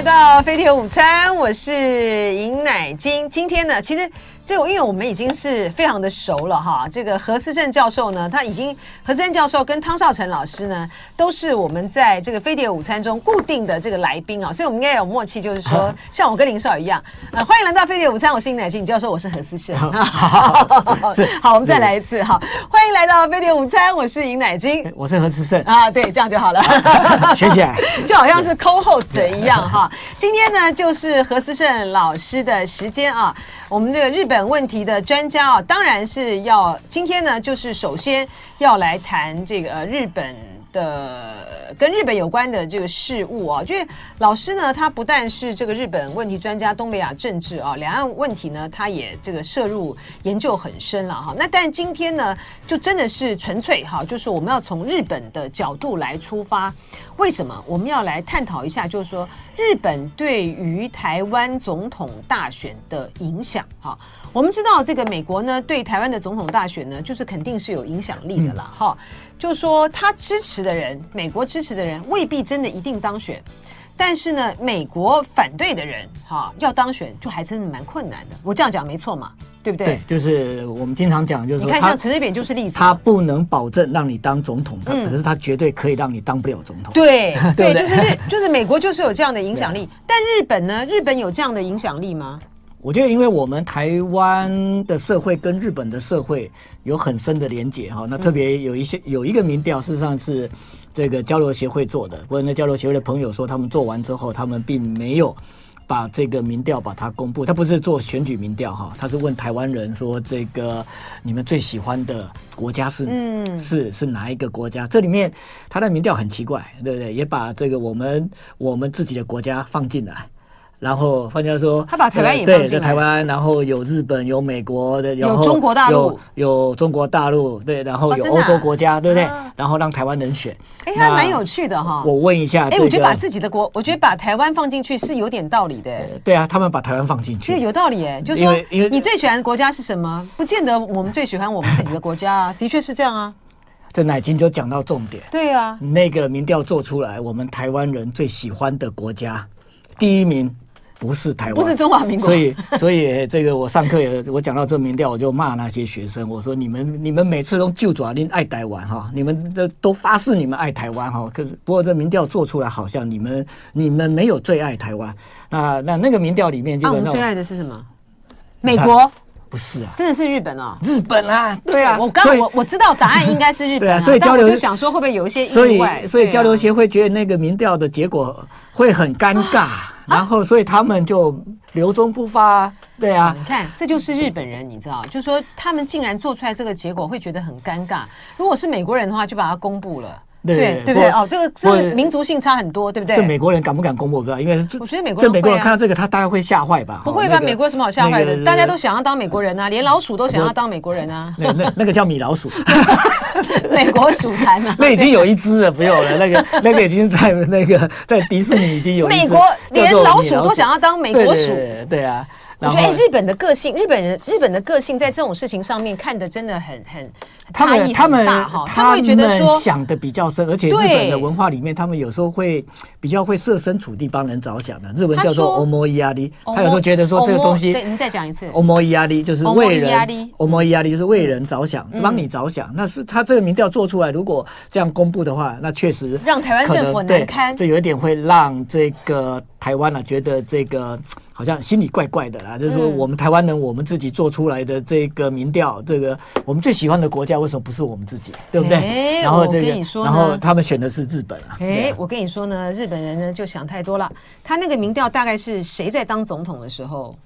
来到飞碟午餐，我是尹乃金。今天呢，其实。就因为我们已经是非常的熟了哈，这个何思胜教授呢，他已经何思胜教授跟汤少成老师呢，都是我们在这个飞碟午餐中固定的这个来宾啊，所以我们应该有默契，就是说像我跟林少一样，呃，欢迎来到飞碟午餐，我是尹乃菁，你就要说我是何思胜。好，我们再来一次哈，欢迎来到飞碟午餐，我是尹乃菁，我是何思胜啊，对，这样就好了，学起来，就好像是 co-host 一样哈。今天呢，就是何思胜老师的时间啊。我们这个日本问题的专家啊，当然是要今天呢，就是首先要来谈这个日本的跟日本有关的这个事务啊。就是老师呢，他不但是这个日本问题专家，东北亚政治啊，两岸问题呢，他也这个涉入研究很深了哈。那但今天呢，就真的是纯粹哈，就是我们要从日本的角度来出发。为什么我们要来探讨一下？就是说，日本对于台湾总统大选的影响。哈，我们知道这个美国呢，对台湾的总统大选呢，就是肯定是有影响力的了。哈，就是说他支持的人，美国支持的人未必真的一定当选。但是呢，美国反对的人，哈，要当选就还真的蛮困难的。我这样讲没错嘛，对不对？对，就是我们经常讲，就是你看像陈水扁就是例子，他不能保证让你当总统，他可是他绝对可以让你当不了总统。对 对，就是日，就是美国就是有这样的影响力。但日本呢？日本有这样的影响力吗？我觉得，因为我们台湾的社会跟日本的社会有很深的连结哈，那特别有一些有一个民调，事实上是。这个交流协会做的，或者那交流协会的朋友说，他们做完之后，他们并没有把这个民调把它公布。他不是做选举民调哈，他是问台湾人说，这个你们最喜欢的国家是嗯是是哪一个国家？这里面他的民调很奇怪，对不对？也把这个我们我们自己的国家放进来。然后换句话说，他把台湾也对，在台湾，然后有日本，有美国的，有中国大陆，有有中国大陆，对，然后有欧洲国家，对不对？然后让台湾人选，哎，还蛮有趣的哈。我问一下，哎，我觉得把自己的国，我觉得把台湾放进去是有点道理的。对啊，他们把台湾放进去，对，有道理哎。就是说，你最喜欢的国家是什么？不见得我们最喜欢我们自己的国家啊，的确是这样啊。这乃金就讲到重点，对啊，那个民调做出来，我们台湾人最喜欢的国家第一名。不是台湾，不是中华民国，所以所以 这个我上课也我讲到这民调，我就骂那些学生，我说你们你们每次都就爪令爱台湾哈，你们都都发誓你们爱台湾哈，可是不过这民调做出来好像你们你们没有最爱台湾，那那那个民调里面基本上、啊、最爱的是什么？美国不是啊，真的是日本啊、哦，日本啊，对啊，我刚我我知道答案应该是日本、啊，对啊，所以交流就想说会不会有一些意外，所以所以交流协会觉得那个民调的结果会很尴尬。啊然后，所以他们就留中不发，对啊。你看，这就是日本人，你知道，就是说他们竟然做出来这个结果，会觉得很尴尬。如果是美国人的话，就把它公布了。对对，对不对？哦，这个这个民族性差很多，对不对？这美国人敢不敢公布？我不知道，因为我觉得美国这美国人看到这个，他大概会吓坏吧？不会吧？美国有什么好吓坏的？大家都想要当美国人啊，连老鼠都想要当美国人啊。那那那个叫米老鼠，美国鼠坛啊。那已经有一只了，不用了。那个 那个已经在那个在迪士尼已经有。美国连老鼠都想要当美国鼠，对啊。我觉得哎，日本的个性，日本人日本的个性在这种事情上面看的真的很很差异很大哈。他们会觉得说想的比较深，而且日本的文化里面，他们有时候会比较会设身处地帮人着想的。日文叫做 omoiyari，他有时候觉得说这个东西，对，你再讲一次，omoiyari 就是为人，omoiyari 就是为人着想，帮你着想。那是他这个民调做出来，如果这样公布的话，那确实让台湾政府难堪，这有一点会让这个台湾呢觉得这个。好像心里怪怪的啦，就是说我们台湾人，我们自己做出来的这个民调，这个我们最喜欢的国家为什么不是我们自己，对不对？然后这个，然后他们选的是日本啊。哎，我跟你说呢，日本人呢就想太多了。他那个民调大概是谁在当总统的时候？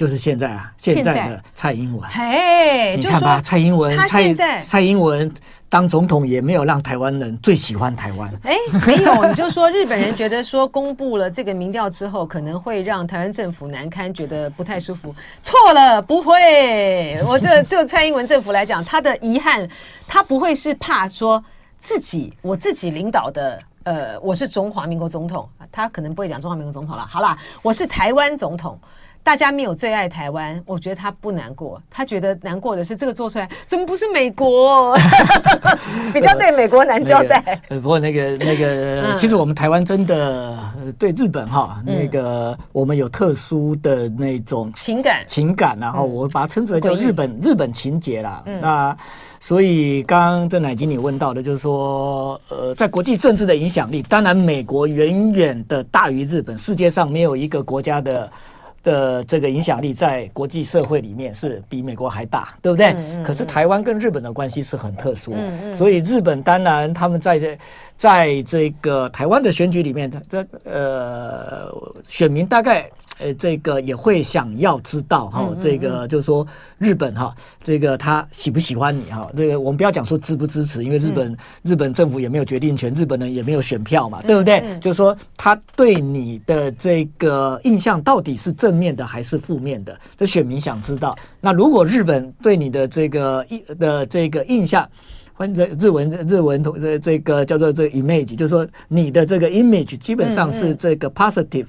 就是现在啊，现在的蔡英文。哎，你看吧，蔡英文，蔡蔡英文。当总统也没有让台湾人最喜欢台湾。哎，没有，你就说日本人觉得说公布了这个民调之后，可能会让台湾政府难堪，觉得不太舒服。错了，不会。我这就蔡英文政府来讲，他的遗憾，他不会是怕说自己我自己领导的，呃，我是中华民国总统，他可能不会讲中华民国总统了。好啦，我是台湾总统。大家没有最爱台湾，我觉得他不难过，他觉得难过的是这个做出来怎么不是美国，比较对美国难交代。呃，不过那个那个，其实我们台湾真的对日本哈，那个我们有特殊的那种情感。情感，然后我把它称之为叫日本日本情节啦。那所以刚刚郑乃经你问到的，就是说，呃，在国际政治的影响力，当然美国远远的大于日本，世界上没有一个国家的。的这个影响力在国际社会里面是比美国还大，对不对？嗯嗯、可是台湾跟日本的关系是很特殊，所以日本当然他们在这在这个台湾的选举里面，这呃选民大概。呃，这个也会想要知道哈，这个就是说日本哈，这个他喜不喜欢你哈？这个我们不要讲说支不支持，因为日本日本政府也没有决定权，日本人也没有选票嘛，对不对？就是说他对你的这个印象到底是正面的还是负面的？这选民想知道。那如果日本对你的这个印的这个印象，或者日文日文同这这个叫做这个 image，就是说你的这个 image 基本上是这个 positive。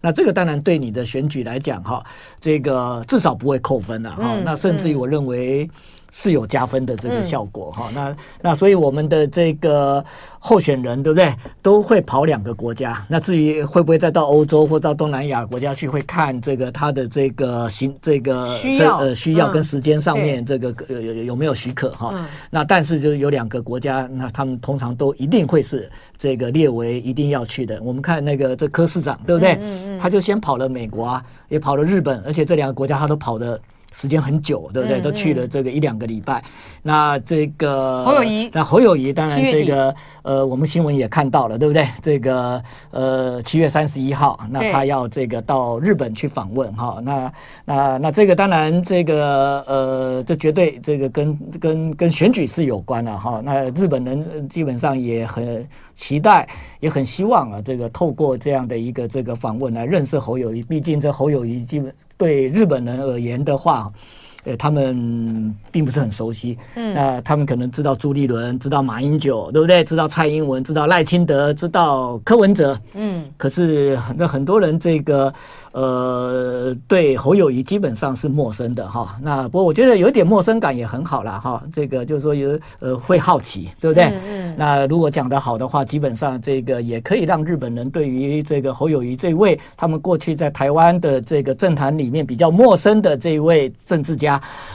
那这个当然对你的选举来讲，哈，这个至少不会扣分了，哈。那甚至于我认为。是有加分的这个效果哈，那那所以我们的这个候选人对不对，都会跑两个国家。那至于会不会再到欧洲或到东南亚国家去，会看这个他的这个行这个需要呃需要跟时间上面这个有有有没有许可哈。那但是就有两个国家，那他们通常都一定会是这个列为一定要去的。我们看那个这柯市长对不对？他就先跑了美国啊，也跑了日本，而且这两个国家他都跑的。时间很久，对不对？都去了这个一两个礼拜。那这个侯友宜，那侯友宜当然这个呃，我们新闻也看到了，对不对？这个呃，七月三十一号，那他要这个到日本去访问哈。那那那这个当然这个呃，这绝对这个跟跟跟选举是有关的哈。那日本人基本上也很期待，也很希望啊，这个透过这样的一个这个访问来认识侯友谊。毕竟这侯友谊基本。对日本人而言的话，呃，他们并不是很熟悉。嗯，那他们可能知道朱立伦，知道马英九，对不对？知道蔡英文，知道赖清德，知道柯文哲。嗯，可是很多很多人这个。呃，对侯友谊基本上是陌生的哈。那不过我觉得有一点陌生感也很好啦哈。这个就是说有呃会好奇，对不对？嗯嗯。那如果讲得好的话，基本上这个也可以让日本人对于这个侯友谊这位他们过去在台湾的这个政坛里面比较陌生的这一位政治家，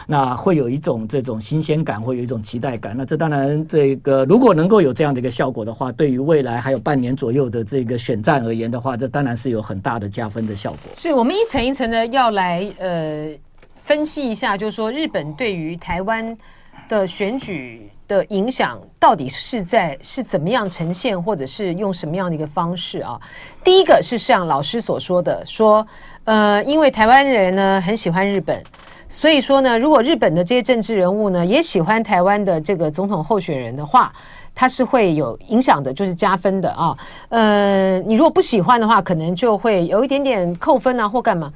那会有一种这种新鲜感，会有一种期待感。那这当然这个如果能够有这样的一个效果的话，对于未来还有半年左右的这个选战而言的话，这当然是有很大的加分的效果。是我们一层一层的要来呃分析一下，就是说日本对于台湾的选举的影响到底是在是怎么样呈现，或者是用什么样的一个方式啊？第一个是像老师所说的，说呃，因为台湾人呢很喜欢日本，所以说呢，如果日本的这些政治人物呢也喜欢台湾的这个总统候选人的话。他是会有影响的，就是加分的啊。呃，你如果不喜欢的话，可能就会有一点点扣分啊，或干嘛。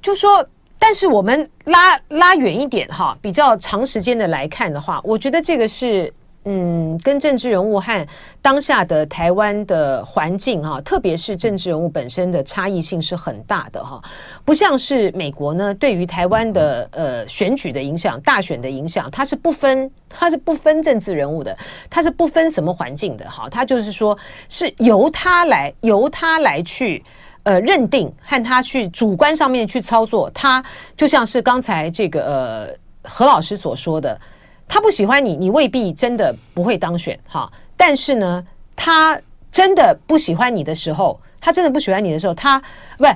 就说，但是我们拉拉远一点哈，比较长时间的来看的话，我觉得这个是。嗯，跟政治人物和当下的台湾的环境哈，特别是政治人物本身的差异性是很大的哈，不像是美国呢，对于台湾的呃选举的影响、大选的影响，它是不分，它是不分政治人物的，它是不分什么环境的哈，它就是说是由他来由他来去呃认定和他去主观上面去操作，他就像是刚才这个呃何老师所说的。他不喜欢你，你未必真的不会当选哈。但是呢，他真的不喜欢你的时候，他真的不喜欢你的时候，他不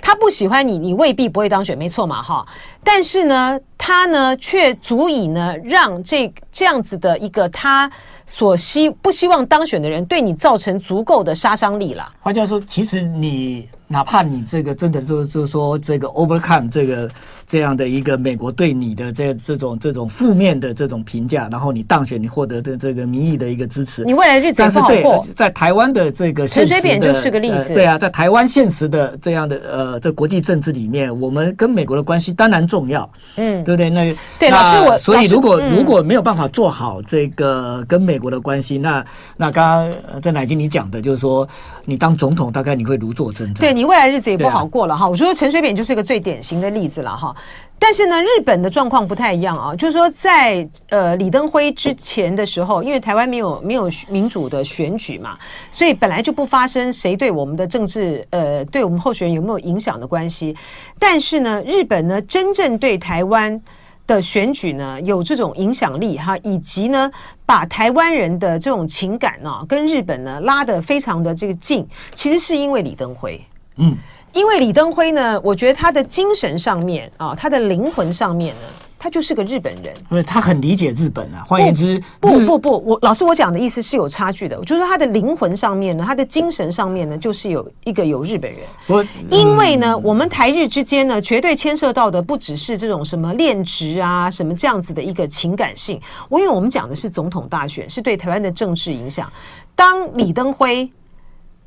他不喜欢你，你未必不会当选，没错嘛哈。但是呢，他呢却足以呢让这这样子的一个他所希不希望当选的人对你造成足够的杀伤力了。换句话说，其实你哪怕你这个真的就就是说这个 overcome 这个。这样的一个美国对你的这这种这种负面的这种评价，然后你当选，你获得的这个民意的一个支持，你未来日子不好过。在台湾的这个陈水扁就是个例子。对啊，在台湾现实的这样的呃这国际政治里面，我们跟美国的关系当然重。要，嗯，对不对？那对，那老师我所以如果、嗯、如果没有办法做好这个跟美国的关系，那那刚刚在乃金你讲的就是说，你当总统大概你会如坐针毡，对你未来日子也不好过了哈、啊。我说陈水扁就是一个最典型的例子了哈。但是呢，日本的状况不太一样啊，就是说在呃李登辉之前的时候，因为台湾没有没有民主的选举嘛，所以本来就不发生谁对我们的政治呃对我们候选人有没有影响的关系。但是呢，日本呢真正对台湾的选举呢有这种影响力哈，以及呢把台湾人的这种情感呢跟日本呢拉得非常的这个近，其实是因为李登辉，嗯。因为李登辉呢，我觉得他的精神上面啊，他的灵魂上面呢，他就是个日本人。不是他很理解日本啊。换言之，不不不，不，我老师我讲的意思是有差距的。我就是说他的灵魂上面呢，他的精神上面呢，就是有一个有日本人。我、嗯、因为呢，我们台日之间呢，绝对牵涉到的不只是这种什么恋职啊，什么这样子的一个情感性。我因为我们讲的是总统大选，是对台湾的政治影响。当李登辉。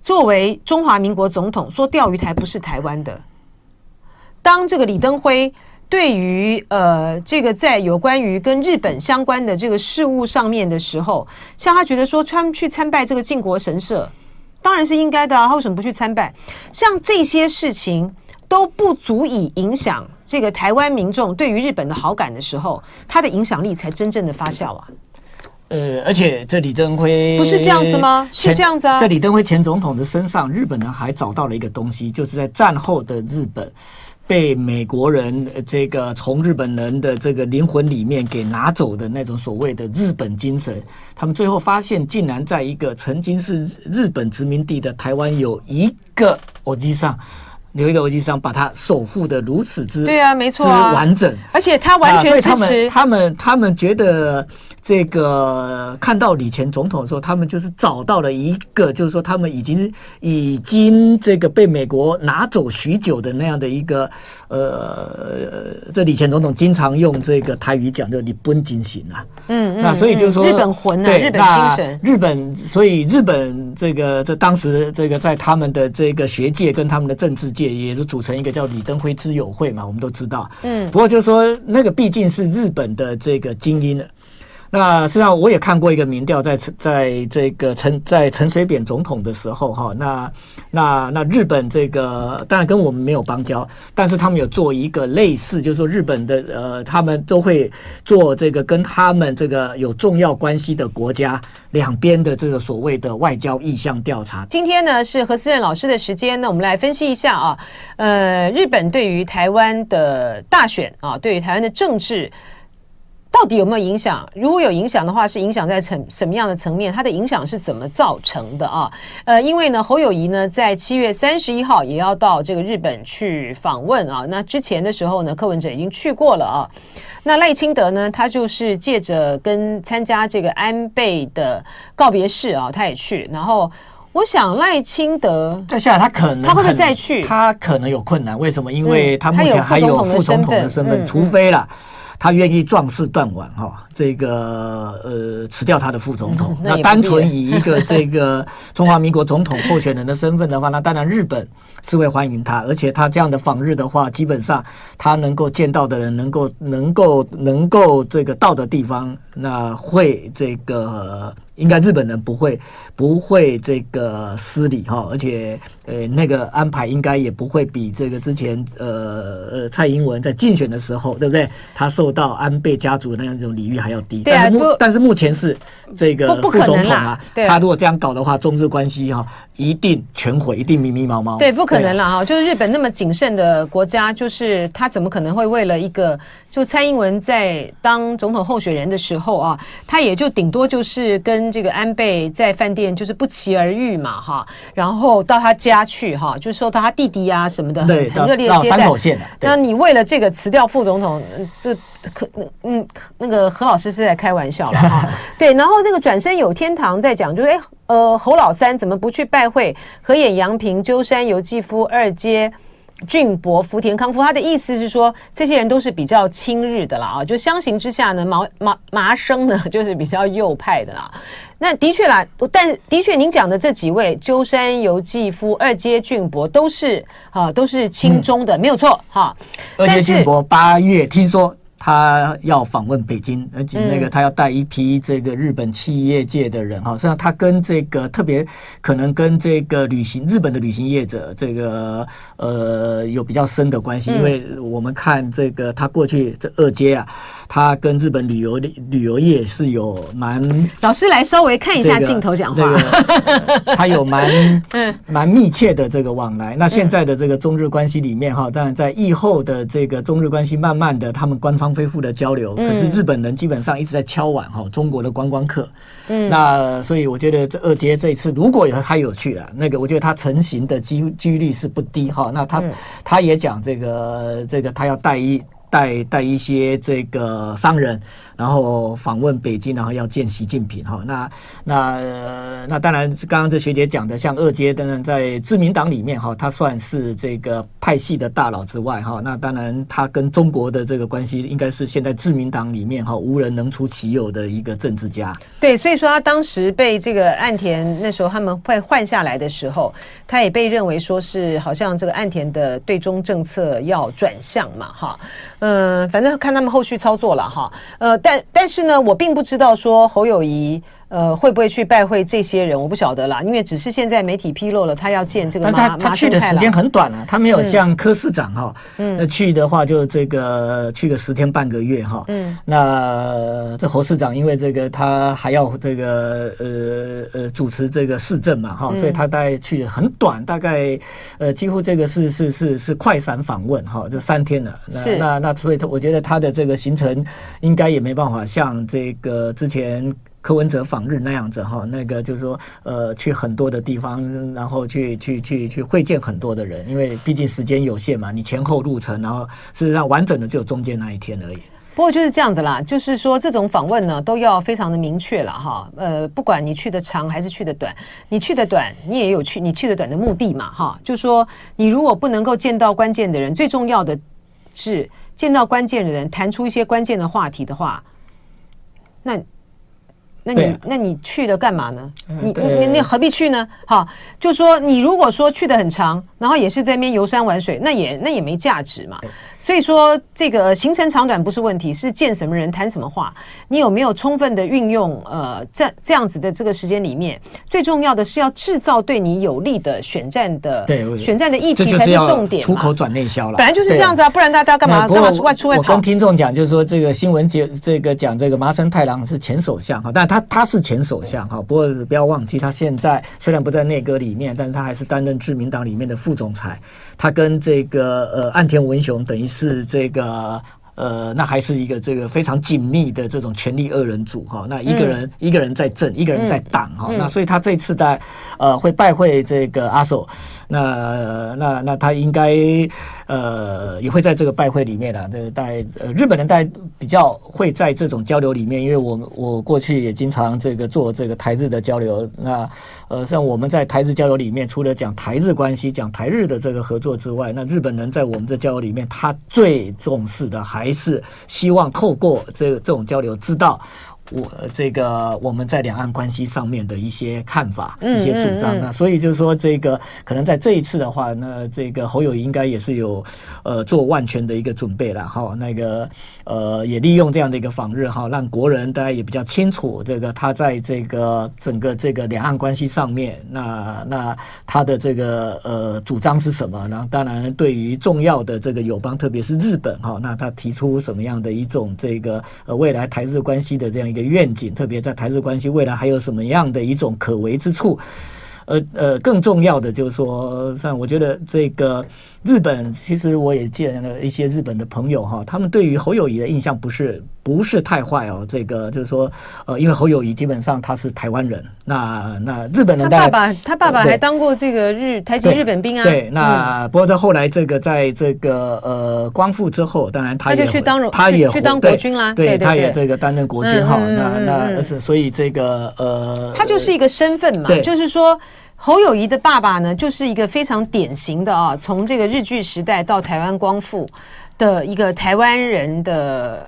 作为中华民国总统，说钓鱼台不是台湾的。当这个李登辉对于呃这个在有关于跟日本相关的这个事务上面的时候，像他觉得说他们去参拜这个靖国神社，当然是应该的啊，他为什么不去参拜？像这些事情都不足以影响这个台湾民众对于日本的好感的时候，他的影响力才真正的发酵啊。呃，而且这李登辉不是这样子吗？是这样子啊。在李登辉前总统的身上，日本人还找到了一个东西，就是在战后的日本被美国人这个从日本人的这个灵魂里面给拿走的那种所谓的日本精神。他们最后发现，竟然在一个曾经是日本殖民地的台湾，有一个欧吉桑，有一个欧吉桑把它守护的如此之对啊，没错、啊，之完整。而且他完全支持、啊、他们，他们他们觉得。这个看到李前总统的时候，他们就是找到了一个，就是说他们已经已经这个被美国拿走许久的那样的一个呃，这李前总统经常用这个台语讲，就日本精神啊，嗯，那所以就是说日本魂啊，日本精神，日本，所以日本这个这当时这个在他们的这个学界跟他们的政治界也是组成一个叫李登辉之友会嘛，我们都知道，嗯，不过就是说那个毕竟是日本的这个精英。那实际上我也看过一个民调，在在这个陈在陈水扁总统的时候哈，那那那日本这个当然跟我们没有邦交，但是他们有做一个类似，就是说日本的呃，他们都会做这个跟他们这个有重要关系的国家两边的这个所谓的外交意向调查。今天呢是何思正老师的时间，那我们来分析一下啊，呃，日本对于台湾的大选啊，对于台湾的政治。到底有没有影响？如果有影响的话，是影响在层什么样的层面？它的影响是怎么造成的啊？呃，因为呢，侯友谊呢，在七月三十一号也要到这个日本去访问啊。那之前的时候呢，柯文哲已经去过了啊。那赖清德呢，他就是借着跟参加这个安倍的告别式啊，他也去。然后我想赖清德再下来，他可能他会不会再去？他可能有困难。为什么？因为他目前还有副总统的身份，除非了。他愿意壮士断腕，哈，这个呃辞掉他的副总统。嗯、那，那单纯以一个这个中华民国总统候选人的身份的话，那当然日本是会欢迎他，而且他这样的访日的话，基本上他能够见到的人，能够能够能够这个到的地方，那会这个。应该日本人不会不会这个失礼哈，而且呃那个安排应该也不会比这个之前呃呃蔡英文在竞选的时候对不对？他受到安倍家族那样这种礼遇还要低。对啊，但是目但是目前是这个副总统啊，他如果这样搞的话，中日关系哈一定全毁，一定迷迷茫茫。对，不可能了哈，就是日本那么谨慎的国家，就是他怎么可能会为了一个就蔡英文在当总统候选人的时候啊，他也就顶多就是跟。这个安倍在饭店就是不期而遇嘛，哈，然后到他家去，哈，就是说到他弟弟啊什么的，很很热烈的接待。那你为了这个辞掉副总统，这可嗯，那个何老师是在开玩笑了哈。对，然后这个转身有天堂在讲，就是哎，呃，侯老三怎么不去拜会河野洋平、鸠山由纪夫二阶俊博、福田康夫，他的意思是说，这些人都是比较亲日的啦啊，就相形之下呢，麻麻麻生呢就是比较右派的啦。那的确啦，但的确您讲的这几位，鸠山由纪夫、二阶俊博都是啊，都是亲中的，嗯、没有错哈。二阶俊博八月听说。他要访问北京，而且那个他要带一批这个日本企业界的人哈，实际上他跟这个特别可能跟这个旅行日本的旅行业者这个呃有比较深的关系，因为我们看这个他过去这二阶啊。他跟日本旅游旅游业是有蛮老师来稍微看一下镜头讲话，他有蛮 蛮密切的这个往来。那现在的这个中日关系里面哈，当然在疫后的这个中日关系慢慢的他们官方恢复的交流，可是日本人基本上一直在敲碗哈中国的观光客。嗯，那所以我觉得这二阶这一次如果有他有去了，那个我觉得他成型的机几率是不低哈。那他他也讲这个这个他要带一。带带一些这个商人，然后访问北京，然后要见习近平哈。那那、那当然，刚刚这学姐讲的，像二阶等等，在自民党里面哈，他算是这个派系的大佬之外哈。那当然，他跟中国的这个关系，应该是现在自民党里面哈无人能出其右的一个政治家。对，所以说他当时被这个岸田那时候他们会换下来的时候，他也被认为说是好像这个岸田的对中政策要转向嘛哈。嗯，反正看他们后续操作了哈。呃，但但但是呢，我并不知道说侯友谊。呃，会不会去拜会这些人？我不晓得啦，因为只是现在媒体披露了，他要见这个马。他他去的时间很短啊，他没有像柯市长哈，嗯，那去的话就这个去个十天半个月哈。嗯，那这侯市长因为这个他还要这个呃呃主持这个市政嘛哈，所以他大概去的很短，大概呃几乎这个是是是是快闪访问哈，就三天了。那那那所以他我觉得他的这个行程应该也没办法像这个之前。柯文哲访日那样子哈，那个就是说，呃，去很多的地方，然后去去去去会见很多的人，因为毕竟时间有限嘛，你前后路程，然后事实上完整的只有中间那一天而已。不过就是这样子啦，就是说这种访问呢，都要非常的明确了哈。呃，不管你去的长还是去的短，你去的短，你也有去你去的短的目的嘛哈。就说你如果不能够见到关键的人，最重要的是见到关键的人，谈出一些关键的话题的话，那。那你那你去了干嘛呢？你你你何必去呢？哈，就说你如果说去的很长，然后也是在那边游山玩水，那也那也没价值嘛。所以说，这个行程长短不是问题，是见什么人谈什么话。你有没有充分的运用？呃，这这样子的这个时间里面，最重要的是要制造对你有利的选战的对选战的议题才是重点。出口转内销了，本来就是这样子啊，不然大家干嘛干嘛出外出外跑？我跟听众讲，就是说这个新闻节这个讲这个麻生太郎是前首相哈，但他他是前首相哈，不过不要忘记他现在虽然不在内阁里面，但是他还是担任自民党里面的副总裁。他跟这个呃岸田文雄等于是这个呃，那还是一个这个非常紧密的这种权力二人组哈。那一个人、嗯、一个人在政，一个人在党哈。嗯、那所以他这次在呃会拜会这个阿索。那那那他应该呃也会在这个拜会里面的，这个带呃日本人在比较会在这种交流里面，因为我我过去也经常这个做这个台日的交流。那呃像我们在台日交流里面，除了讲台日关系、讲台日的这个合作之外，那日本人在我们这交流里面，他最重视的还是希望透过这这种交流，知道。我这个我们在两岸关系上面的一些看法、一些主张，那所以就是说，这个可能在这一次的话，那这个侯友宜应该也是有呃做万全的一个准备了哈。那个呃也利用这样的一个访日哈，让国人大家也比较清楚这个他在这个整个这个两岸关系上面，那那他的这个呃主张是什么？然后当然对于重要的这个友邦，特别是日本哈，那他提出什么样的一种这个呃未来台日关系的这样一个。愿景，特别在台日关系未来还有什么样的一种可为之处？呃呃，更重要的就是说，像我觉得这个日本，其实我也见了一些日本的朋友哈，他们对于侯友谊的印象不是不是太坏哦。这个就是说，呃，因为侯友谊基本上他是台湾人，那那日本人他爸爸他爸爸还当过这个日台籍日本兵啊。对，那不过在后来这个在这个呃光复之后，当然他也他就去当他也去当国军啦，对，他也这个担任国军哈。那那是所以这个呃，他就是一个身份嘛，就是说。侯友谊的爸爸呢，就是一个非常典型的啊，从这个日据时代到台湾光复的一个台湾人的。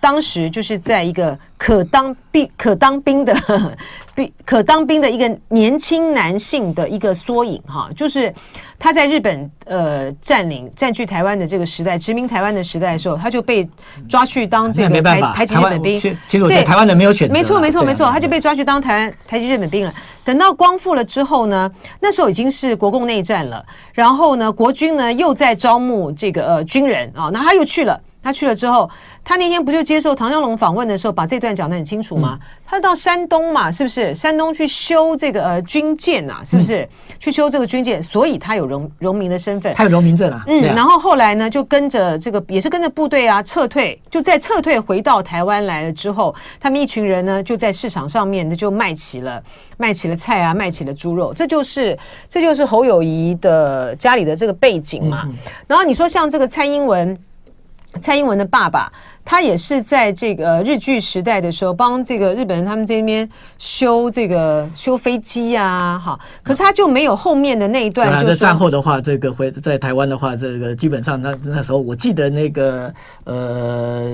当时就是在一个可当兵、可当兵的 兵、可当兵的一个年轻男性的一个缩影哈，就是他在日本呃占领、占据台湾的这个时代、殖民台湾的时代的时候，他就被抓去当这个台台籍日本兵。其实我觉得台湾人没有选择，没错没错没错，他就被抓去当台湾台籍日本兵了。等到光复了之后呢，那时候已经是国共内战了，然后呢，国军呢又在招募这个呃军人啊，那他又去了。他去了之后，他那天不就接受唐湘龙访问的时候，把这段讲得很清楚吗？嗯、他到山东嘛，是不是？山东去修这个呃军舰啊，是不是？嗯、去修这个军舰，所以他有荣荣民的身份，他有荣民证啊。嗯，然后后来呢，就跟着这个也是跟着部队啊撤退，就在撤退回到台湾来了之后，他们一群人呢就在市场上面就卖起了卖起了菜啊，卖起了猪肉，这就是这就是侯友谊的家里的这个背景嘛。嗯、然后你说像这个蔡英文。蔡英文的爸爸，他也是在这个日据时代的时候，帮这个日本人他们这边修这个修飞机啊，哈。可是他就没有后面的那一段。就是战后的话，这个回在台湾的话，这个基本上那那时候，我记得那个呃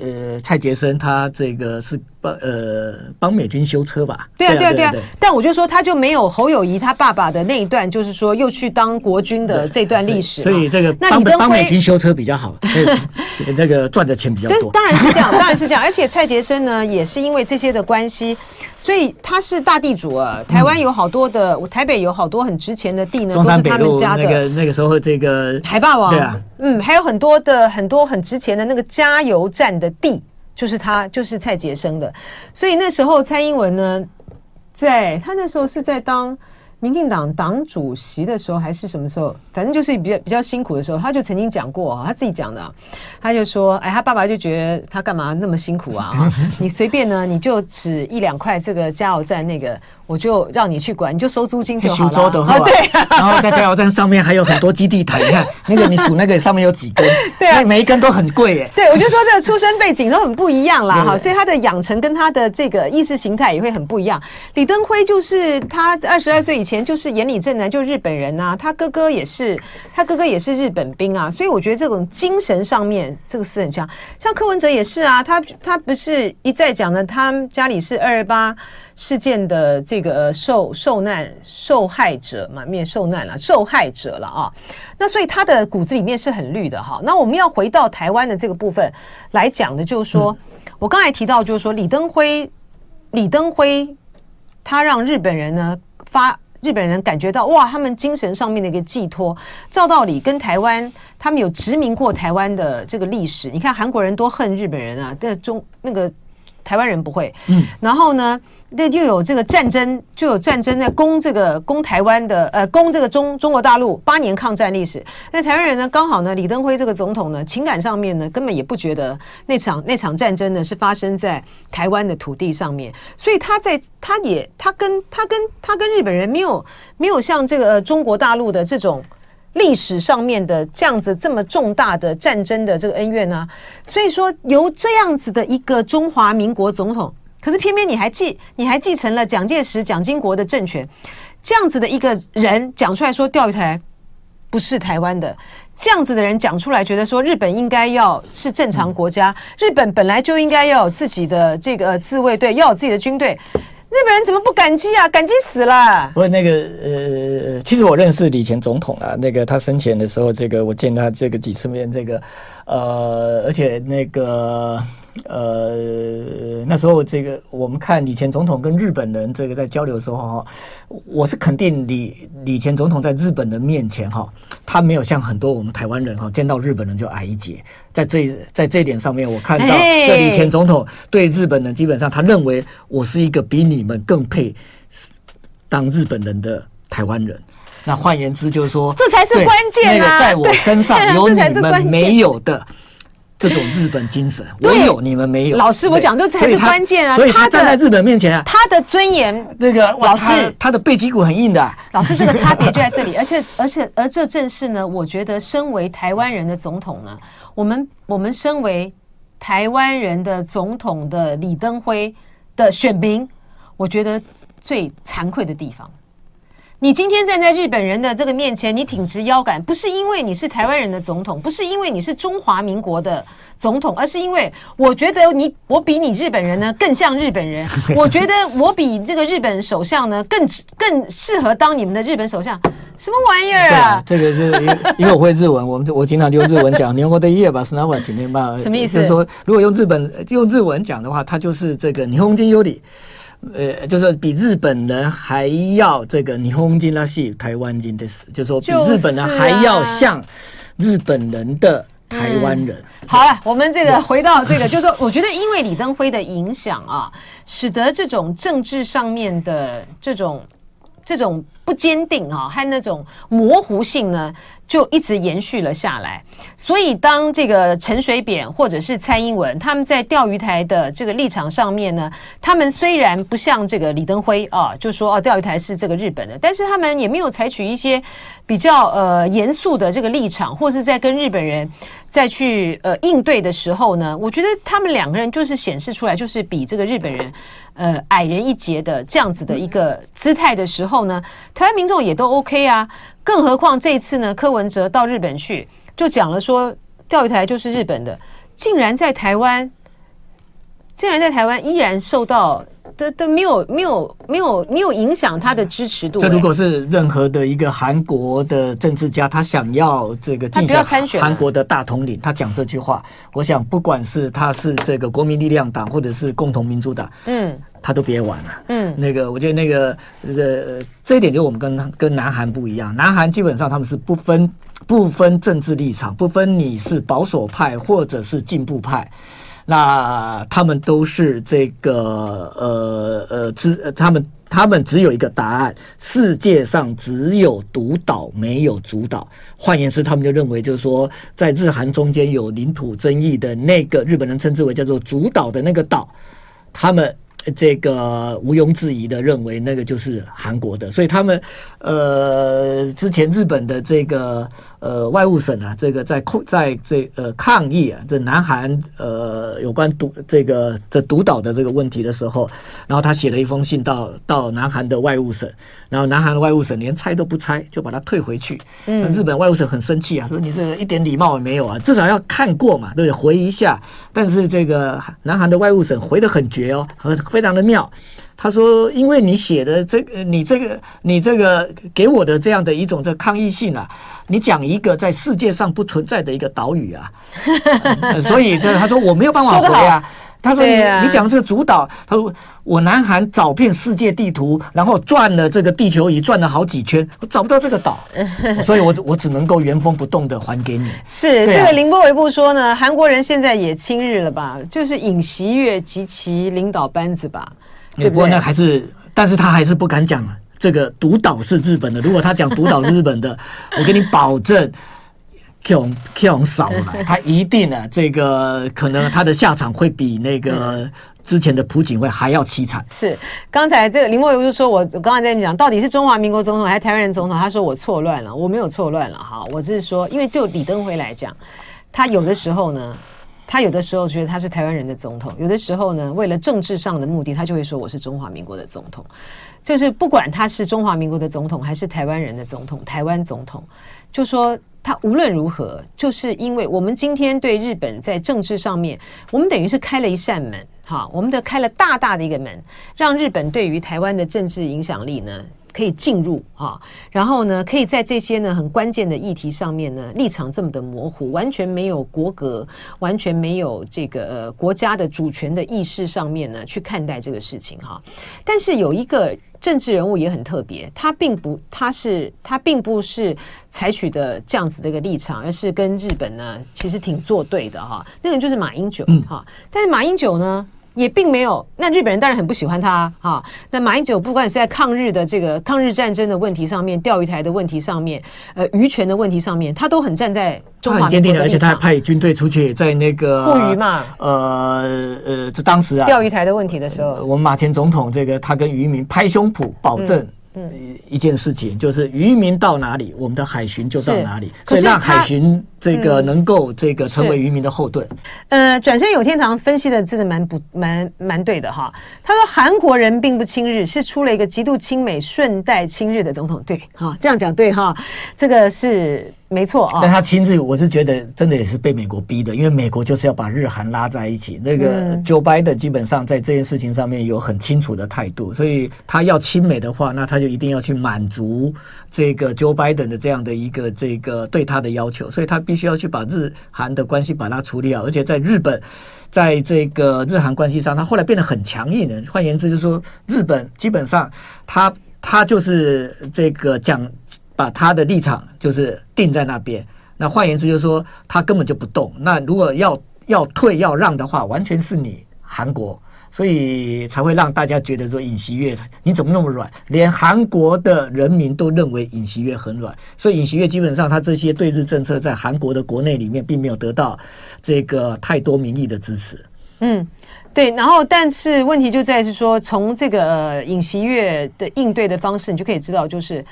呃蔡杰森，他这个是。帮呃帮美军修车吧？对啊对啊对啊！但我就说他就没有侯友谊他爸爸的那一段，就是说又去当国军的这段历史。所以这个帮帮美军修车比较好，这个赚的钱比较多。当然是这样，当然是这样。而且蔡杰生呢，也是因为这些的关系，所以他是大地主啊。台湾有好多的，台北有好多很值钱的地呢，都是他们家的。那个那个时候这个海霸王，对啊，嗯，还有很多的很多很值钱的那个加油站的地。就是他，就是蔡杰生的，所以那时候蔡英文呢，在他那时候是在当民进党党主席的时候，还是什么时候？反正就是比较比较辛苦的时候，他就曾经讲过，他自己讲的，他就说：“哎，他爸爸就觉得他干嘛那么辛苦啊？你随便呢，你就只一两块这个加油站那个。”我就让你去管，你就收租金就好了。的话啊，对。然后在加油站上面还有很多基地台，你看 那个你数那个上面有几根，对啊，每一根都很贵耶。对，我就说这个出身背景都很不一样啦，哈，所以他的养成跟他的这个意识形态也会很不一样。李登辉就是他二十二岁以前就是眼里正男，就是日本人呐，他哥哥也是，他哥哥也是日本兵啊，所以我觉得这种精神上面这个是很强。像柯文哲也是啊，他他不是一再讲呢，他家里是二二八。事件的这个受受难受害者嘛，面受难了，受害者了啊。那所以他的骨子里面是很绿的哈。那我们要回到台湾的这个部分来讲的，就是说，嗯、我刚才提到，就是说李登辉，李登辉他让日本人呢发日本人感觉到哇，他们精神上面的一个寄托。照道理跟台湾，他们有殖民过台湾的这个历史。你看韩国人多恨日本人啊，在中那个。台湾人不会，嗯，然后呢，那又有这个战争，就有战争在攻这个攻台湾的，呃，攻这个中中国大陆八年抗战历史。那台湾人呢，刚好呢，李登辉这个总统呢，情感上面呢，根本也不觉得那场那场战争呢是发生在台湾的土地上面，所以他在他也他跟他跟他跟日本人没有没有像这个中国大陆的这种。历史上面的这样子这么重大的战争的这个恩怨呢、所以说由这样子的一个中华民国总统，可是偏偏你还继你还继承了蒋介石、蒋经国的政权，这样子的一个人讲出来说钓鱼台不是台湾的，这样子的人讲出来觉得说日本应该要是正常国家，日本本来就应该要有自己的这个自卫队，要有自己的军队。日本人怎么不感激啊？感激死了！不是那个呃，其实我认识李前总统啊，那个他生前的时候，这个我见他这个几次面，这个呃，而且那个。呃，那时候这个我们看李前总统跟日本人这个在交流的时候哈，我是肯定李李前总统在日本人面前哈，他没有像很多我们台湾人哈见到日本人就矮一截，在这在这一点上面，我看到这李前总统对日本人基本上他认为我是一个比你们更配当日本人的台湾人。那换言之就是说，这才是关键啊！在我身上 有你们没有的。这种日本精神，我有你们没有。老师，我讲这才是关键啊！所以他站在日本面前啊，他的尊严，那个老师，他的背脊骨很硬的。老师，这个差别就在这里，而且而且而这正是呢，我觉得身为台湾人的总统呢，我们我们身为台湾人的总统的李登辉的选民，我觉得最惭愧的地方。你今天站在日本人的这个面前，你挺直腰杆，不是因为你是台湾人的总统，不是因为你是中华民国的总统，而是因为我觉得你，我比你日本人呢更像日本人，我觉得我比这个日本首相呢更更适合当你们的日本首相。什么玩意儿啊？这个是因为我会日文，我们我经常就用日文讲。年后的夜吧，是那晚晴天吧？什么意思？就是说，如果用日本用日文讲的话，它就是这个霓虹金优里。呃，就是比日本人还要这个霓虹金拉西台湾金的是，就是说比日本人还要像日本人的台湾人。嗯、好了，我们这个回到这个，就是说，我觉得因为李登辉的影响啊，使得这种政治上面的这种这种不坚定啊，和那种模糊性呢。就一直延续了下来，所以当这个陈水扁或者是蔡英文他们在钓鱼台的这个立场上面呢，他们虽然不像这个李登辉啊，就说哦钓鱼台是这个日本的，但是他们也没有采取一些比较呃严肃的这个立场，或是在跟日本人再去呃应对的时候呢，我觉得他们两个人就是显示出来，就是比这个日本人呃矮人一截的这样子的一个姿态的时候呢，台湾民众也都 OK 啊。更何况这一次呢，柯文哲到日本去，就讲了说钓鱼台就是日本的，竟然在台湾，竟然在台湾依然受到。都都没有没有没有没有影响他的支持度。这如果是任何的一个韩国的政治家，他想要这个竞选韩国的大统领，他讲这句话，我想不管是他是这个国民力量党或者是共同民主党，嗯，他都别玩了。嗯，那个我觉得那个呃这一点就我们跟跟南韩不一样，南韩基本上他们是不分不分政治立场，不分你是保守派或者是进步派。那他们都是这个呃呃，只他们他们只有一个答案：世界上只有独岛，没有主岛。换言之，他们就认为，就是说，在日韩中间有领土争议的那个日本人称之为叫做主岛的那个岛，他们。这个毋庸置疑的认为，那个就是韩国的，所以他们呃，之前日本的这个呃外务省啊，这个在控在这呃抗议啊，这南韩呃有关独这个这独岛的这个问题的时候，然后他写了一封信到到南韩的外务省，然后南韩的外务省连拆都不拆，就把它退回去。嗯，日本外务省很生气啊，说你这一点礼貌也没有啊，至少要看过嘛，对不对？回一下。但是这个南韩的外务省回得很绝哦，很。非常的妙，他说：“因为你写的这个，你这个，你这个给我的这样的一种这抗议信啊，你讲一个在世界上不存在的一个岛屿啊，嗯、所以这他说我没有办法回啊。他说你、啊、你讲这个主岛，他说我南韩找遍世界地图，然后转了这个地球仪，转了好几圈，我找不到这个岛，所以我我只能够原封不动的还给你。是、啊、这个林波微部说呢，韩国人现在也亲日了吧？就是尹锡悦及其领导班子吧？对不对？不过呢，还是，但是他还是不敢讲这个独岛是日本的。如果他讲独岛是日本的，我给你保证。Q Q 少了，他一定呢，这个可能他的下场会比那个之前的朴槿惠还要凄惨。是，刚才这个林默游就说，我我刚才在讲，到底是中华民国总统还是台湾人总统？他说我错乱了，我没有错乱了哈，我只是说，因为就李登辉来讲，他有的时候呢，他有的时候觉得他是台湾人的总统，有的时候呢，为了政治上的目的，他就会说我是中华民国的总统，就是不管他是中华民国的总统还是台湾人的总统，台湾总统，就说。他无论如何，就是因为我们今天对日本在政治上面，我们等于是开了一扇门，哈，我们的开了大大的一个门，让日本对于台湾的政治影响力呢，可以进入啊，然后呢，可以在这些呢很关键的议题上面呢，立场这么的模糊，完全没有国格，完全没有这个呃国家的主权的意识上面呢去看待这个事情哈。但是有一个政治人物也很特别，他并不，他是他并不是采取的这样子的一个立场，而是跟日本呢其实挺作对的哈。那个人就是马英九哈，但是马英九呢，也并没有，那日本人当然很不喜欢他哈。那马英九不管是在抗日的这个抗日战争的问题上面，钓鱼台的问题上面，呃，渔权的问题上面，他都很站在中华坚定的，而且他还派军队出去，在那个护渔嘛。呃呃，这当时啊，钓鱼台的问题的时候，呃、我们马前总统这个他跟渔民拍胸脯保证。嗯一件事情，就是渔民到哪里，我们的海巡就到哪里，所以让海巡这个能够这个成为渔民的后盾。呃，转身有天堂分析的真的蛮不蛮蛮对的哈。他说韩国人并不亲日，是出了一个极度亲美顺带亲日的总统。对，哈，这样讲对哈，这个是。没错啊，但他亲自，我是觉得真的也是被美国逼的，因为美国就是要把日韩拉在一起。那个 Joe Biden 基本上在这件事情上面有很清楚的态度，所以他要亲美的话，那他就一定要去满足这个 Joe Biden 的这样的一个这个对他的要求，所以他必须要去把日韩的关系把它处理好，而且在日本，在这个日韩关系上，他后来变得很强硬的。换言之，就是说日本基本上他他就是这个讲。把他的立场就是定在那边，那换言之就是说他根本就不动。那如果要要退要让的话，完全是你韩国，所以才会让大家觉得说尹锡悦你怎么那么软？连韩国的人民都认为尹锡悦很软，所以尹锡悦基本上他这些对日政策在韩国的国内里面并没有得到这个太多民意的支持。嗯，对。然后但是问题就在于是说，从这个尹锡悦的应对的方式，你就可以知道就是。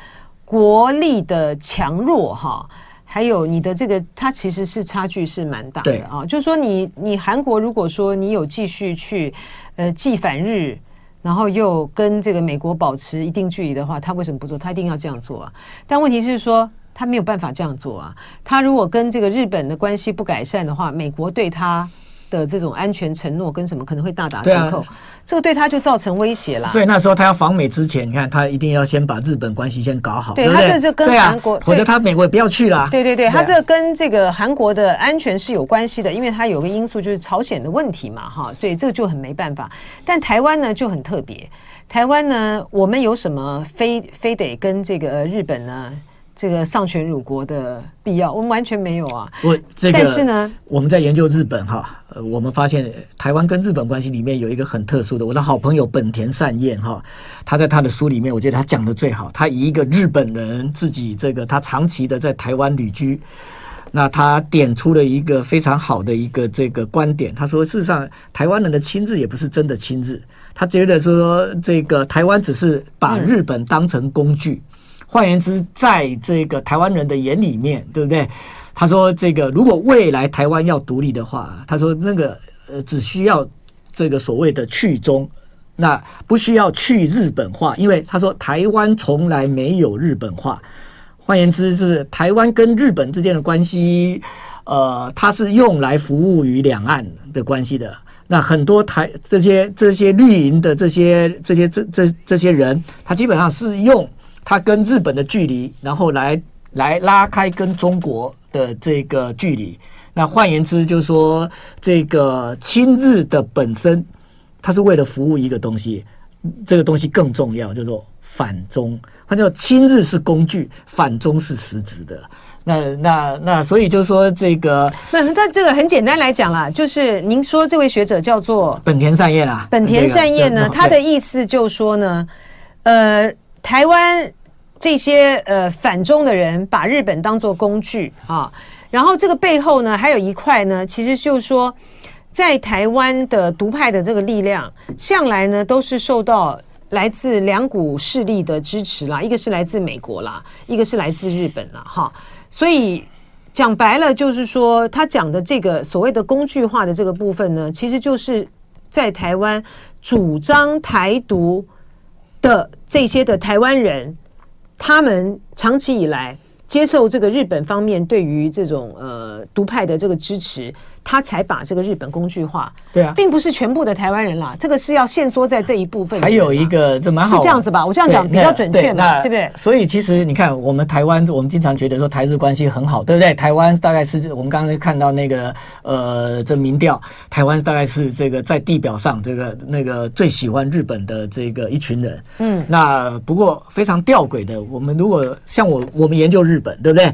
国力的强弱哈，还有你的这个，它其实是差距是蛮大的啊。就是说你，你你韩国如果说你有继续去呃既反日，然后又跟这个美国保持一定距离的话，他为什么不做？他一定要这样做啊。但问题是说，他没有办法这样做啊。他如果跟这个日本的关系不改善的话，美国对他。的这种安全承诺跟什么可能会大打折扣，啊、这个对他就造成威胁了。所以那时候他要访美之前，你看他一定要先把日本关系先搞好。对，对，对他这就跟韩国，或者、啊、他美国也不要去了。对对对，他这跟这个韩国的安全是有关系的，因为他有个因素就是朝鲜的问题嘛，哈，所以这个就很没办法。但台湾呢就很特别，台湾呢我们有什么非非得跟这个日本呢？这个丧权辱国的必要，我们完全没有啊。我这个，但是呢，我们在研究日本哈，呃，我们发现台湾跟日本关系里面有一个很特殊的。我的好朋友本田善彦哈，他在他的书里面，我觉得他讲的最好。他以一个日本人自己这个他长期的在台湾旅居，那他点出了一个非常好的一个这个观点。他说，事实上台湾人的亲日也不是真的亲日，他觉得说这个台湾只是把日本当成工具。嗯换言之，在这个台湾人的眼里面，对不对？他说：“这个如果未来台湾要独立的话，他说那个呃，只需要这个所谓的去中，那不需要去日本化，因为他说台湾从来没有日本化。换言之，是台湾跟日本之间的关系，呃，它是用来服务于两岸的关系的。那很多台这些这些绿营的这些这些这这这些人，他基本上是用。”他跟日本的距离，然后来来拉开跟中国的这个距离。那换言之，就是说这个亲日的本身，它是为了服务一个东西，这个东西更重要，叫做反中。它叫亲日是工具，反中是实质的。那那那，所以就是说这个，那那这个很简单来讲啦，就是您说这位学者叫做本田善彦啊，本田善彦呢，他的意思就是说呢，呃。台湾这些呃反中的人把日本当作工具啊，然后这个背后呢，还有一块呢，其实就是说，在台湾的独派的这个力量，向来呢都是受到来自两股势力的支持啦，一个是来自美国啦，一个是来自日本啦，哈，所以讲白了就是说，他讲的这个所谓的工具化的这个部分呢，其实就是在台湾主张台独。的这些的台湾人，他们长期以来接受这个日本方面对于这种呃独派的这个支持。他才把这个日本工具化，对啊，并不是全部的台湾人啦，这个是要限缩在这一部分。还有一个这蛮好，是这样子吧？我这样讲比较准确嘛，对不对？所以其实你看，我们台湾，我们经常觉得说台日关系很好，对不对？台湾大概是我们刚才看到那个呃这民调，台湾大概是这个在地表上这个那个最喜欢日本的这个一群人。嗯，那不过非常吊诡的，我们如果像我我们研究日本，对不对？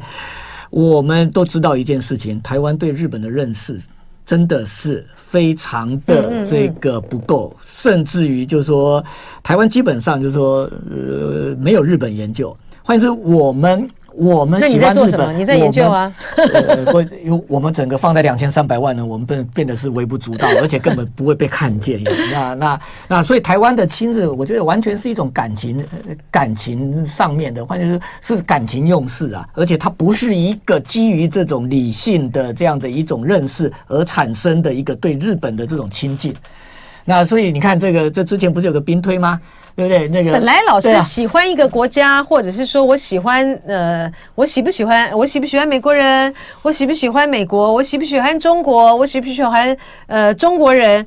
我们都知道一件事情，台湾对日本的认识真的是非常的这个不够，甚至于就是说，台湾基本上就是说，呃，没有日本研究。换言之，我们我们喜欢日本，你在研究啊？我有我们整个放在两千三百万呢，我们变变得是微不足道，而且根本不会被看见。那那那，所以台湾的亲日，我觉得完全是一种感情感情上面的，或者是是感情用事啊，而且它不是一个基于这种理性的这样的一种认识而产生的一个对日本的这种亲近。那所以你看，这个这之前不是有个兵推吗？对不对？那个本来老师喜欢一个国家，啊、或者是说我喜欢呃，我喜不喜欢我喜不喜欢美国人？我喜不喜欢美国？我喜不喜欢中国？我喜不喜欢呃中国人？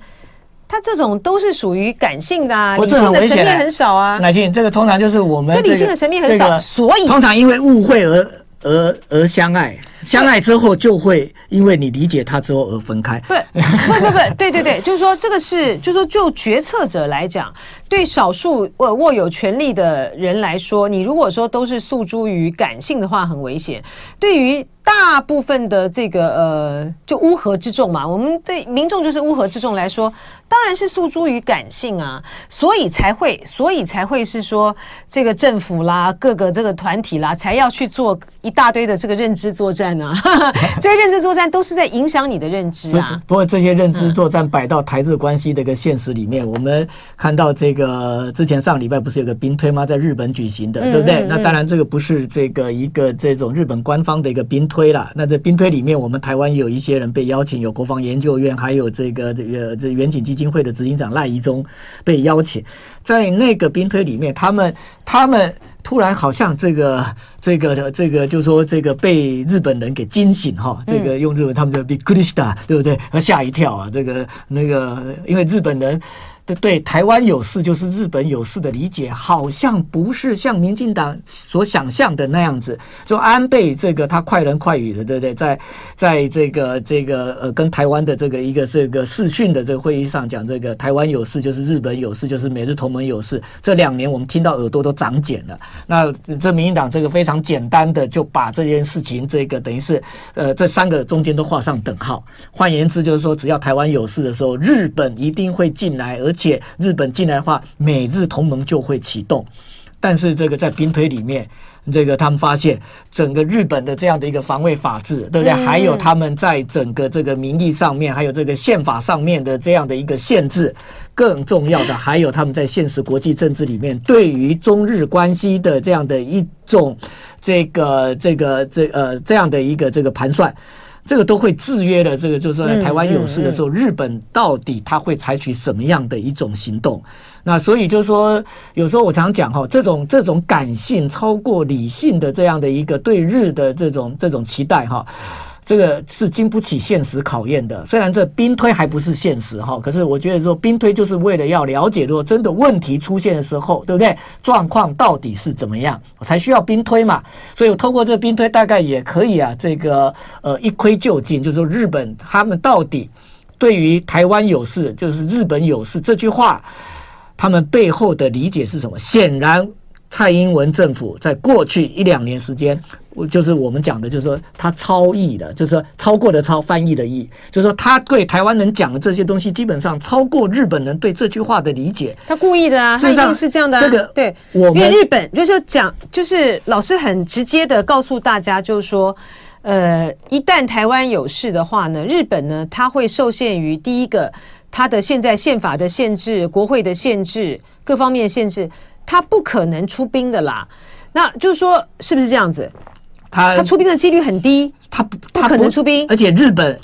他这种都是属于感性的啊，理性的层面很少啊。乃静，这个通常就是我们、这个、这理性的层面很少，这个、所以通常因为误会而而而相爱。相爱之后就会因为你理解他之后而分开。不不不不，对对对，就是说这个是，就是说就决策者来讲，对少数握握有权力的人来说，你如果说都是诉诸于感性的话，很危险。对于大部分的这个呃，就乌合之众嘛，我们对民众就是乌合之众来说，当然是诉诸于感性啊，所以才会，所以才会是说这个政府啦，各个这个团体啦，才要去做一大堆的这个认知作战。这些认知作战都是在影响你的认知啊。不过这些认知作战摆到台日关系的一个现实里面，我们看到这个之前上礼拜不是有个兵推吗？在日本举行的，对不对？那当然这个不是这个一个这种日本官方的一个兵推啦。那这兵推里面，我们台湾有一些人被邀请，有国防研究院，还有这个这个这远景基金会的执行长赖宜中被邀请，在那个兵推里面，他们他们。突然好像这个这个这个，就是说这个被日本人给惊醒哈，这个用日文他们叫びっくりした，对不对？他吓一跳啊，这个那个，因为日本人。 对对，台湾有事就是日本有事的理解，好像不是像民进党所想象的那样子。就安倍这个他快人快语的，对不对？在在这个这个呃跟台湾的这个一个这个视讯的这个会议上讲，这个台湾有事就是日本有事，就是美日同盟有事。这两年我们听到耳朵都长茧了。那这民进党这个非常简单的就把这件事情这个等于是呃这三个中间都画上等号。换言之就是说，只要台湾有事的时候，日本一定会进来，而且日本进来的话，美日同盟就会启动。但是这个在兵推里面，这个他们发现整个日本的这样的一个防卫法制，对不对？还有他们在整个这个民意上面，还有这个宪法上面的这样的一个限制。更重要的还有他们在现实国际政治里面，对于中日关系的这样的一种这个这个这呃这样的一个这个盘算。这个都会制约了，这个就是说，在台湾有事的时候，日本到底他会采取什么样的一种行动？那所以就是说，有时候我常讲哈，这种这种感性超过理性的这样的一个对日的这种这种期待哈。这个是经不起现实考验的。虽然这兵推还不是现实哈，可是我觉得说兵推就是为了要了解，如果真的问题出现的时候，对不对？状况到底是怎么样，我才需要兵推嘛。所以我透过这兵推，大概也可以啊，这个呃一窥究竟，就是说日本他们到底对于台湾有事，就是日本有事这句话，他们背后的理解是什么？显然。蔡英文政府在过去一两年时间，就是我们讲的，就是说他超译的，就是说超过的超翻译的译，就是说他对台湾人讲的这些东西，基本上超过日本人对这句话的理解。他故意的啊，他一定是这样的啊。这个对，我们因为日本就是讲，就是老师很直接的告诉大家，就是说，呃，一旦台湾有事的话呢，日本呢，他会受限于第一个，他的现在宪法的限制、国会的限制、各方面的限制。他不可能出兵的啦，那就是说，是不是这样子？他他出兵的几率很低，他不不可能出兵，而且日本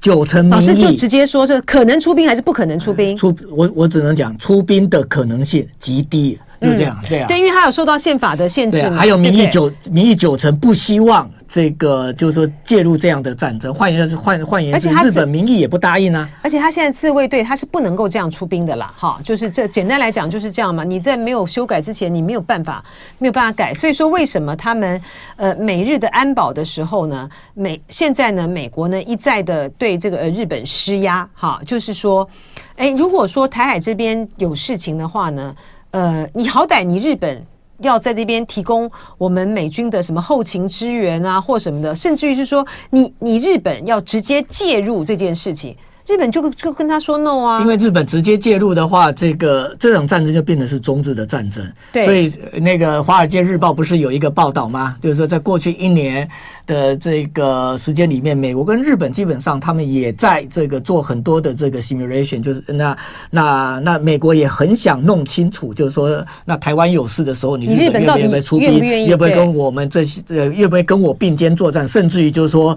九成民意，老师就直接说是可能出兵还是不可能出兵？出我我只能讲出兵的可能性极低，就这样，嗯、对啊，对，因为他有受到宪法的限制嘛，还有民意九民意九成不希望。这个就是说介入这样的战争，换言之，换换言之，日本民意也不答应啊。而且他现在自卫队他是不能够这样出兵的啦，哈，就是这简单来讲就是这样嘛。你在没有修改之前，你没有办法没有办法改。所以说，为什么他们呃美日的安保的时候呢，美现在呢美国呢一再的对这个呃日本施压，哈，就是说，哎，如果说台海这边有事情的话呢，呃，你好歹你日本。要在这边提供我们美军的什么后勤支援啊，或什么的，甚至于是说你你日本要直接介入这件事情，日本就就跟他说 no 啊，因为日本直接介入的话，这个这场战争就变得是中日的战争。对，所以那个《华尔街日报》不是有一个报道吗？就是说，在过去一年的这个时间里面，美国跟日本基本上他们也在这个做很多的这个 simulation，就是那那那美国也很想弄清楚，就是说，那台湾有事的时候，你日本愿不愿意出兵，愿不愿意跟我们这些呃，愿不愿意跟我并肩作战，甚至于就是说。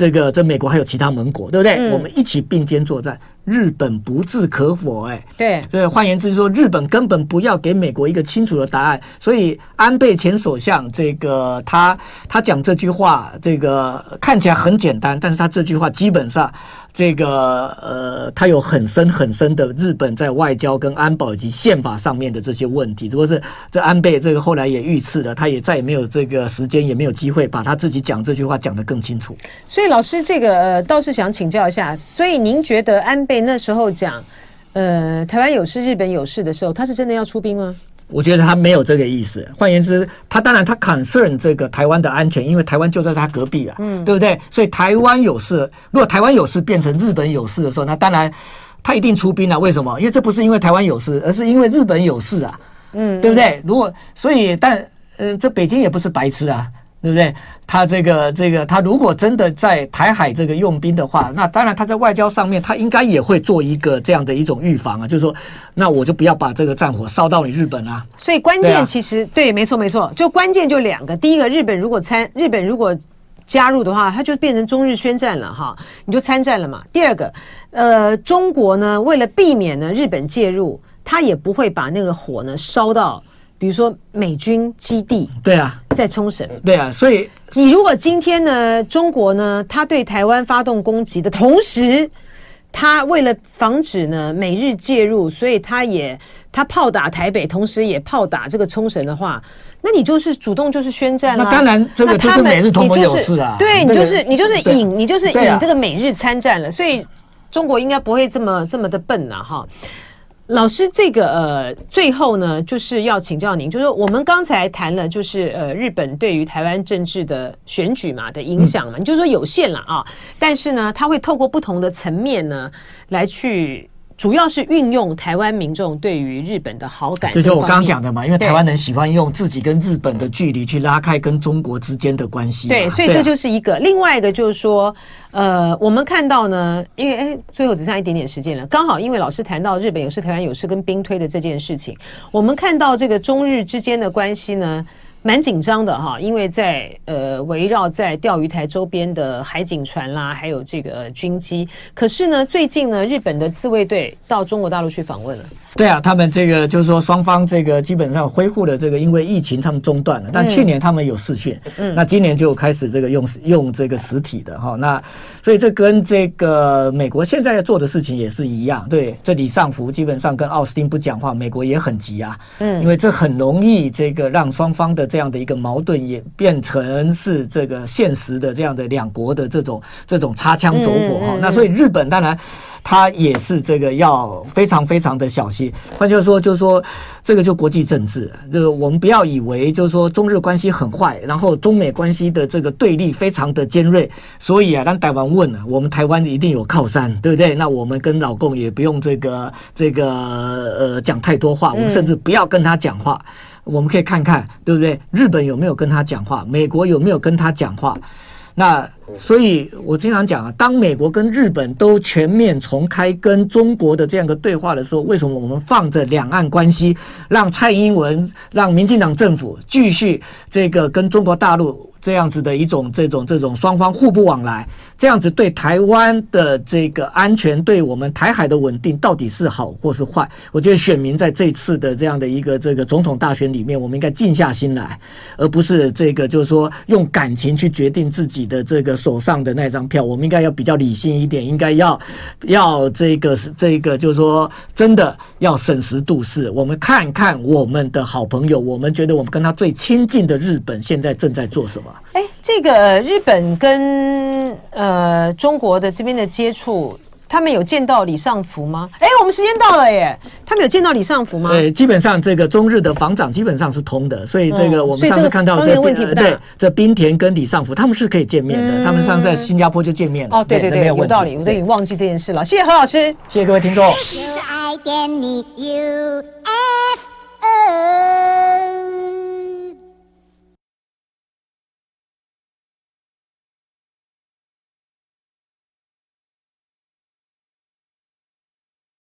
这个在美国还有其他盟国，对不对？嗯、我们一起并肩作战，日本不置可否、欸。哎，对，所以换言之说，日本根本不要给美国一个清楚的答案。所以安倍前首相这个他他讲这句话，这个看起来很简单，但是他这句话基本上。这个呃，他有很深很深的日本在外交跟安保以及宪法上面的这些问题，只不过是这安倍这个后来也遇刺了，他也再也没有这个时间，也没有机会把他自己讲这句话讲得更清楚。所以老师，这个呃，倒是想请教一下，所以您觉得安倍那时候讲，呃，台湾有事，日本有事的时候，他是真的要出兵吗？我觉得他没有这个意思。换言之，他当然他 concern 这个台湾的安全，因为台湾就在他隔壁啊，嗯，对不对？所以台湾有事，如果台湾有事变成日本有事的时候，那当然他一定出兵了。为什么？因为这不是因为台湾有事，而是因为日本有事啊，嗯，对不对？如果所以，但嗯、呃，这北京也不是白痴啊。对不对？他这个这个，他如果真的在台海这个用兵的话，那当然他在外交上面，他应该也会做一个这样的一种预防啊，就是说，那我就不要把这个战火烧到你日本啊。所以关键其实对，啊、对，没错没错，就关键就两个。第一个，日本如果参日本如果加入的话，它就变成中日宣战了哈，你就参战了嘛。第二个，呃，中国呢，为了避免呢日本介入，他也不会把那个火呢烧到。比如说美军基地，对啊，在冲绳，对啊，所以你如果今天呢，中国呢，他对台湾发动攻击的同时，他为了防止呢美日介入，所以他也他炮打台北，同时也炮打这个冲绳的话，那你就是主动就是宣战了。那当然，这个就是美日同盟有事啊。对，你就是你就是引你就是引这个美日参战了，所以中国应该不会这么这么的笨呐，哈。老师，这个呃，最后呢，就是要请教您，就是我们刚才谈了，就是呃，日本对于台湾政治的选举嘛的影响嘛，你就说有限了啊，但是呢，它会透过不同的层面呢来去。主要是运用台湾民众对于日本的好感，这就是我刚刚讲的嘛。因为台湾人喜欢用自己跟日本的距离去拉开跟中国之间的关系。对，所以这就是一个。另外一个就是说，呃，我们看到呢，因为哎，最后只剩一点点时间了，刚好因为老师谈到日本有事，台湾有事跟兵推的这件事情，我们看到这个中日之间的关系呢。蛮紧张的哈，因为在呃围绕在钓鱼台周边的海警船啦，还有这个军机。可是呢，最近呢，日本的自卫队到中国大陆去访问了。对啊，他们这个就是说双方这个基本上恢复了这个，因为疫情他们中断了，但去年他们有试训，嗯，那今年就开始这个用用这个实体的哈，那所以这跟这个美国现在要做的事情也是一样，对，这里上福基本上跟奥斯汀不讲话，美国也很急啊，嗯，因为这很容易这个让双方的这样的一个矛盾也变成是这个现实的这样的两国的这种这种擦枪走火哈，那所以日本当然。他也是这个要非常非常的小心。换句话说，就是说，这个就国际政治，就是我们不要以为就是说中日关系很坏，然后中美关系的这个对立非常的尖锐，所以啊，让台湾问了，我们台湾一定有靠山，对不对？那我们跟老共也不用这个这个呃讲太多话，我们甚至不要跟他讲话。我们可以看看，对不对？日本有没有跟他讲话？美国有没有跟他讲话？那所以，我经常讲啊，当美国跟日本都全面重开跟中国的这样一个对话的时候，为什么我们放着两岸关系，让蔡英文、让民进党政府继续这个跟中国大陆？这样子的一种这种这种双方互不往来，这样子对台湾的这个安全，对我们台海的稳定，到底是好或是坏？我觉得选民在这次的这样的一个这个总统大选里面，我们应该静下心来，而不是这个就是说用感情去决定自己的这个手上的那张票。我们应该要比较理性一点，应该要要这个是这个就是说真的要审时度势。我们看看我们的好朋友，我们觉得我们跟他最亲近的日本现在正在做什么。哎，这个日本跟呃中国的这边的接触，他们有见到李尚福吗？哎，我们时间到了耶，他们有见到李尚福吗？对，基本上这个中日的防长基本上是通的，所以这个我们上次看到这个问题不大。对，这滨田跟李尚福他们是可以见面的，他们上次在新加坡就见面了。哦，对对对，有道理，我都已经忘记这件事了。谢谢何老师，谢谢各位听众。